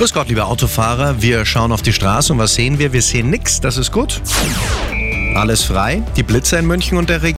Grüß Gott, liebe Autofahrer. Wir schauen auf die Straße und was sehen wir? Wir sehen nichts. Das ist gut. Alles frei. Die Blitzer in München und der Region.